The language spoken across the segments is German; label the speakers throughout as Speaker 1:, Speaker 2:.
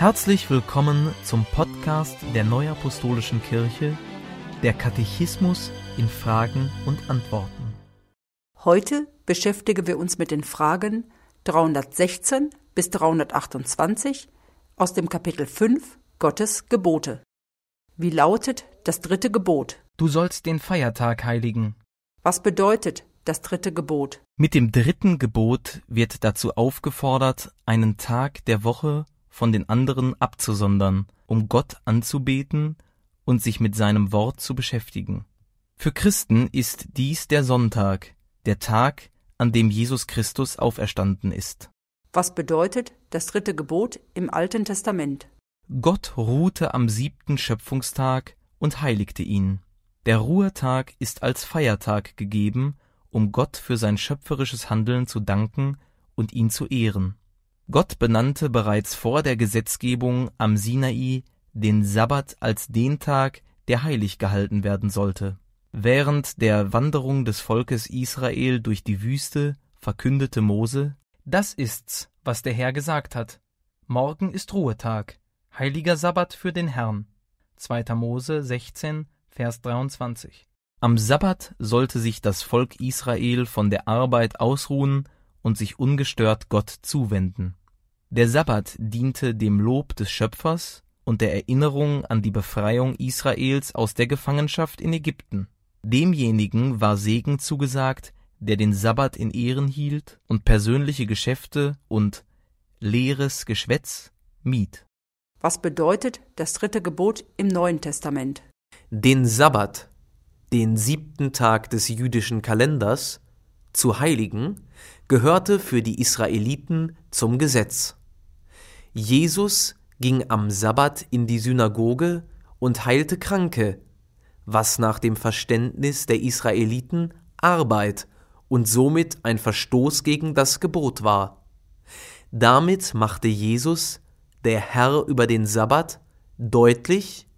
Speaker 1: Herzlich willkommen zum Podcast der Neuapostolischen Kirche, der Katechismus in Fragen und Antworten.
Speaker 2: Heute beschäftigen wir uns mit den Fragen 316 bis 328 aus dem Kapitel 5 Gottes Gebote. Wie lautet das dritte Gebot?
Speaker 1: Du sollst den Feiertag heiligen.
Speaker 2: Was bedeutet das dritte Gebot?
Speaker 1: Mit dem dritten Gebot wird dazu aufgefordert, einen Tag der Woche von den anderen abzusondern, um Gott anzubeten und sich mit seinem Wort zu beschäftigen. Für Christen ist dies der Sonntag, der Tag, an dem Jesus Christus auferstanden ist.
Speaker 2: Was bedeutet das dritte Gebot im Alten Testament?
Speaker 1: Gott ruhte am siebten Schöpfungstag und heiligte ihn. Der Ruhetag ist als Feiertag gegeben, um Gott für sein schöpferisches Handeln zu danken und ihn zu ehren. Gott benannte bereits vor der Gesetzgebung am Sinai den Sabbat als den Tag, der heilig gehalten werden sollte. Während der Wanderung des Volkes Israel durch die Wüste verkündete Mose, das ist's, was der Herr gesagt hat. Morgen ist Ruhetag, heiliger Sabbat für den Herrn. 2. Mose 16, Vers 23. Am Sabbat sollte sich das Volk Israel von der Arbeit ausruhen und sich ungestört Gott zuwenden. Der Sabbat diente dem Lob des Schöpfers und der Erinnerung an die Befreiung Israels aus der Gefangenschaft in Ägypten. Demjenigen war Segen zugesagt, der den Sabbat in Ehren hielt und persönliche Geschäfte und leeres Geschwätz mied.
Speaker 2: Was bedeutet das dritte Gebot im Neuen Testament?
Speaker 3: Den Sabbat, den siebten Tag des jüdischen Kalenders, zu heiligen, gehörte für die Israeliten zum Gesetz. Jesus ging am Sabbat in die Synagoge und heilte Kranke, was nach dem Verständnis der Israeliten Arbeit und somit ein Verstoß gegen das Gebot war. Damit machte Jesus, der Herr über den Sabbat, deutlich,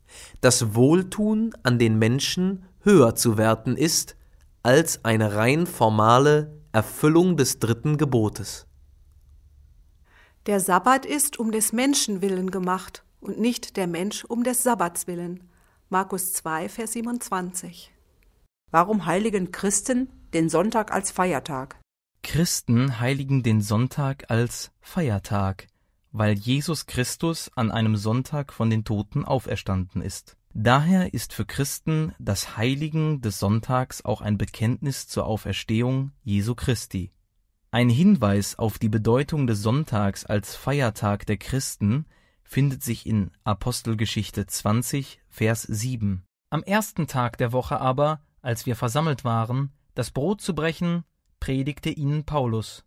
Speaker 3: dass Wohltun an den Menschen höher zu werten ist als eine rein formale Erfüllung des dritten Gebotes.
Speaker 4: Der Sabbat ist um des Menschen willen gemacht und nicht der Mensch um des Sabbats willen. Markus 2, Vers 27.
Speaker 2: Warum heiligen Christen den Sonntag als Feiertag?
Speaker 1: Christen heiligen den Sonntag als Feiertag, weil Jesus Christus an einem Sonntag von den Toten auferstanden ist. Daher ist für Christen das Heiligen des Sonntags auch ein Bekenntnis zur Auferstehung Jesu Christi. Ein Hinweis auf die Bedeutung des Sonntags als Feiertag der Christen findet sich in Apostelgeschichte 20, Vers 7. Am ersten Tag der Woche aber, als wir versammelt waren, das Brot zu brechen, predigte ihnen Paulus.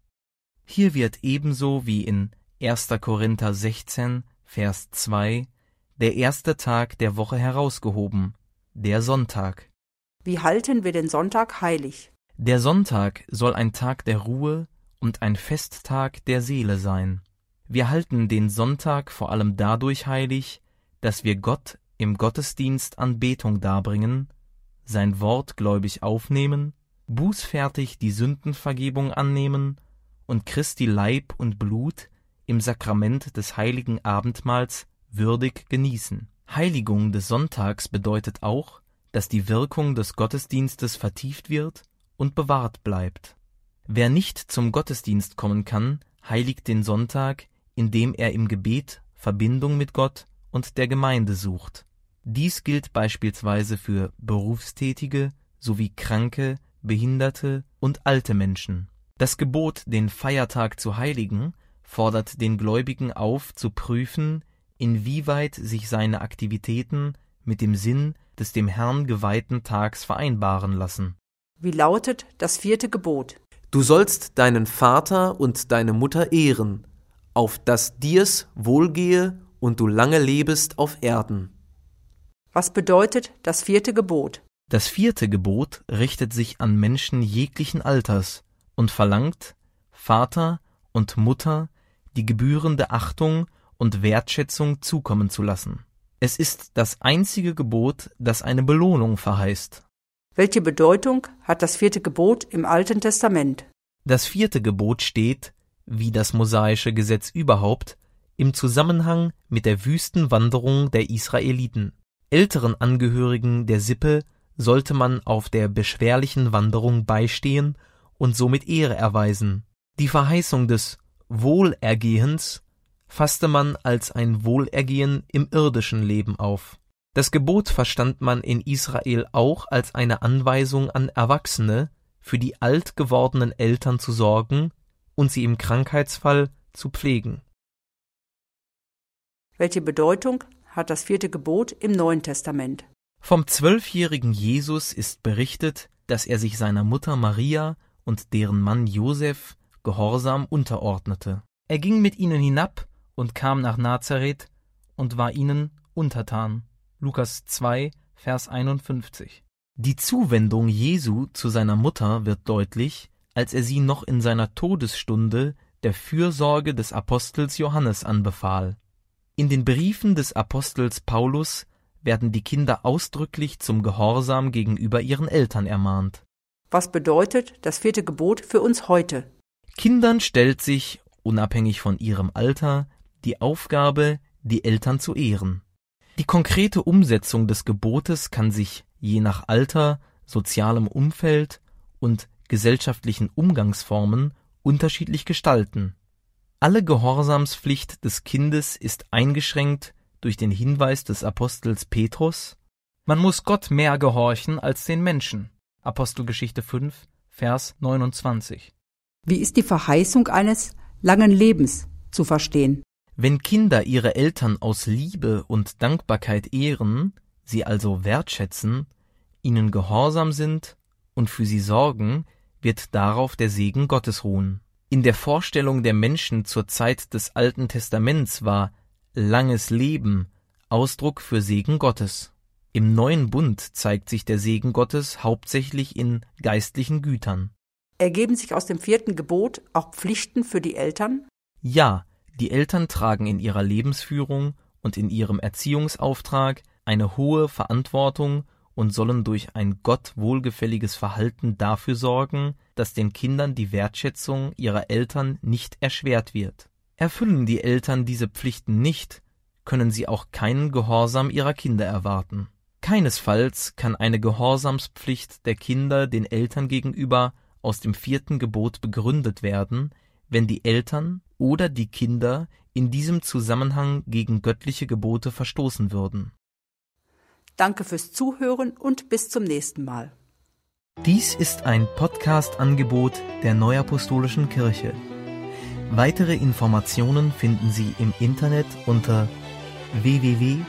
Speaker 1: Hier wird ebenso wie in 1. Korinther 16, Vers 2 der erste Tag der Woche herausgehoben, der Sonntag.
Speaker 2: Wie halten wir den Sonntag heilig?
Speaker 1: Der Sonntag soll ein Tag der Ruhe und ein Festtag der Seele sein. Wir halten den Sonntag vor allem dadurch heilig, dass wir Gott im Gottesdienst Anbetung darbringen, sein Wort gläubig aufnehmen, bußfertig die Sündenvergebung annehmen und Christi Leib und Blut im Sakrament des heiligen Abendmahls würdig genießen. Heiligung des Sonntags bedeutet auch, dass die Wirkung des Gottesdienstes vertieft wird und bewahrt bleibt. Wer nicht zum Gottesdienst kommen kann, heiligt den Sonntag, indem er im Gebet Verbindung mit Gott und der Gemeinde sucht. Dies gilt beispielsweise für Berufstätige sowie Kranke, Behinderte und alte Menschen. Das Gebot, den Feiertag zu heiligen, fordert den Gläubigen auf, zu prüfen, inwieweit sich seine Aktivitäten mit dem Sinn des dem Herrn geweihten Tags vereinbaren lassen.
Speaker 2: Wie lautet das vierte Gebot?
Speaker 3: Du sollst deinen Vater und deine Mutter ehren, auf dass dir's wohlgehe und du lange lebest auf Erden.
Speaker 2: Was bedeutet das vierte Gebot?
Speaker 1: Das vierte Gebot richtet sich an Menschen jeglichen Alters und verlangt, Vater und Mutter die gebührende Achtung und Wertschätzung zukommen zu lassen. Es ist das einzige Gebot, das eine Belohnung verheißt.
Speaker 2: Welche Bedeutung hat das vierte Gebot im Alten Testament?
Speaker 1: Das vierte Gebot steht, wie das mosaische Gesetz überhaupt, im Zusammenhang mit der Wüstenwanderung der Israeliten. Älteren Angehörigen der Sippe sollte man auf der beschwerlichen Wanderung beistehen und somit Ehre erweisen. Die Verheißung des Wohlergehens fasste man als ein Wohlergehen im irdischen Leben auf. Das Gebot verstand man in Israel auch als eine Anweisung an Erwachsene, für die alt gewordenen Eltern zu sorgen und sie im Krankheitsfall zu pflegen.
Speaker 2: Welche Bedeutung hat das vierte Gebot im Neuen Testament?
Speaker 1: Vom zwölfjährigen Jesus ist berichtet, dass er sich seiner Mutter Maria und deren Mann Josef gehorsam unterordnete. Er ging mit ihnen hinab und kam nach Nazareth und war ihnen untertan. Lukas 2, Vers 51. Die Zuwendung Jesu zu seiner Mutter wird deutlich, als er sie noch in seiner Todesstunde der Fürsorge des Apostels Johannes anbefahl. In den Briefen des Apostels Paulus werden die Kinder ausdrücklich zum Gehorsam gegenüber ihren Eltern ermahnt.
Speaker 2: Was bedeutet das vierte Gebot für uns heute?
Speaker 1: Kindern stellt sich, unabhängig von ihrem Alter, die Aufgabe, die Eltern zu ehren. Die konkrete Umsetzung des Gebotes kann sich je nach Alter, sozialem Umfeld und gesellschaftlichen Umgangsformen unterschiedlich gestalten. Alle Gehorsamspflicht des Kindes ist eingeschränkt durch den Hinweis des Apostels Petrus, man muss Gott mehr gehorchen als den Menschen. Apostelgeschichte 5, Vers 29.
Speaker 2: Wie ist die Verheißung eines langen Lebens zu verstehen?
Speaker 1: Wenn Kinder ihre Eltern aus Liebe und Dankbarkeit ehren, sie also wertschätzen, ihnen gehorsam sind und für sie sorgen, wird darauf der Segen Gottes ruhen. In der Vorstellung der Menschen zur Zeit des Alten Testaments war langes Leben Ausdruck für Segen Gottes. Im neuen Bund zeigt sich der Segen Gottes hauptsächlich in geistlichen Gütern.
Speaker 2: Ergeben sich aus dem vierten Gebot auch Pflichten für die Eltern?
Speaker 1: Ja, die Eltern tragen in ihrer Lebensführung und in ihrem Erziehungsauftrag eine hohe Verantwortung und sollen durch ein Gott wohlgefälliges Verhalten dafür sorgen, dass den Kindern die Wertschätzung ihrer Eltern nicht erschwert wird. Erfüllen die Eltern diese Pflichten nicht, können sie auch keinen Gehorsam ihrer Kinder erwarten. Keinesfalls kann eine Gehorsamspflicht der Kinder den Eltern gegenüber aus dem vierten Gebot begründet werden, wenn die Eltern oder die Kinder in diesem Zusammenhang gegen göttliche Gebote verstoßen würden
Speaker 2: Danke fürs Zuhören und bis zum nächsten Mal.
Speaker 1: Dies ist ein Podcast-Angebot der Neuapostolischen Kirche. Weitere Informationen finden Sie im Internet unter www.nak.org.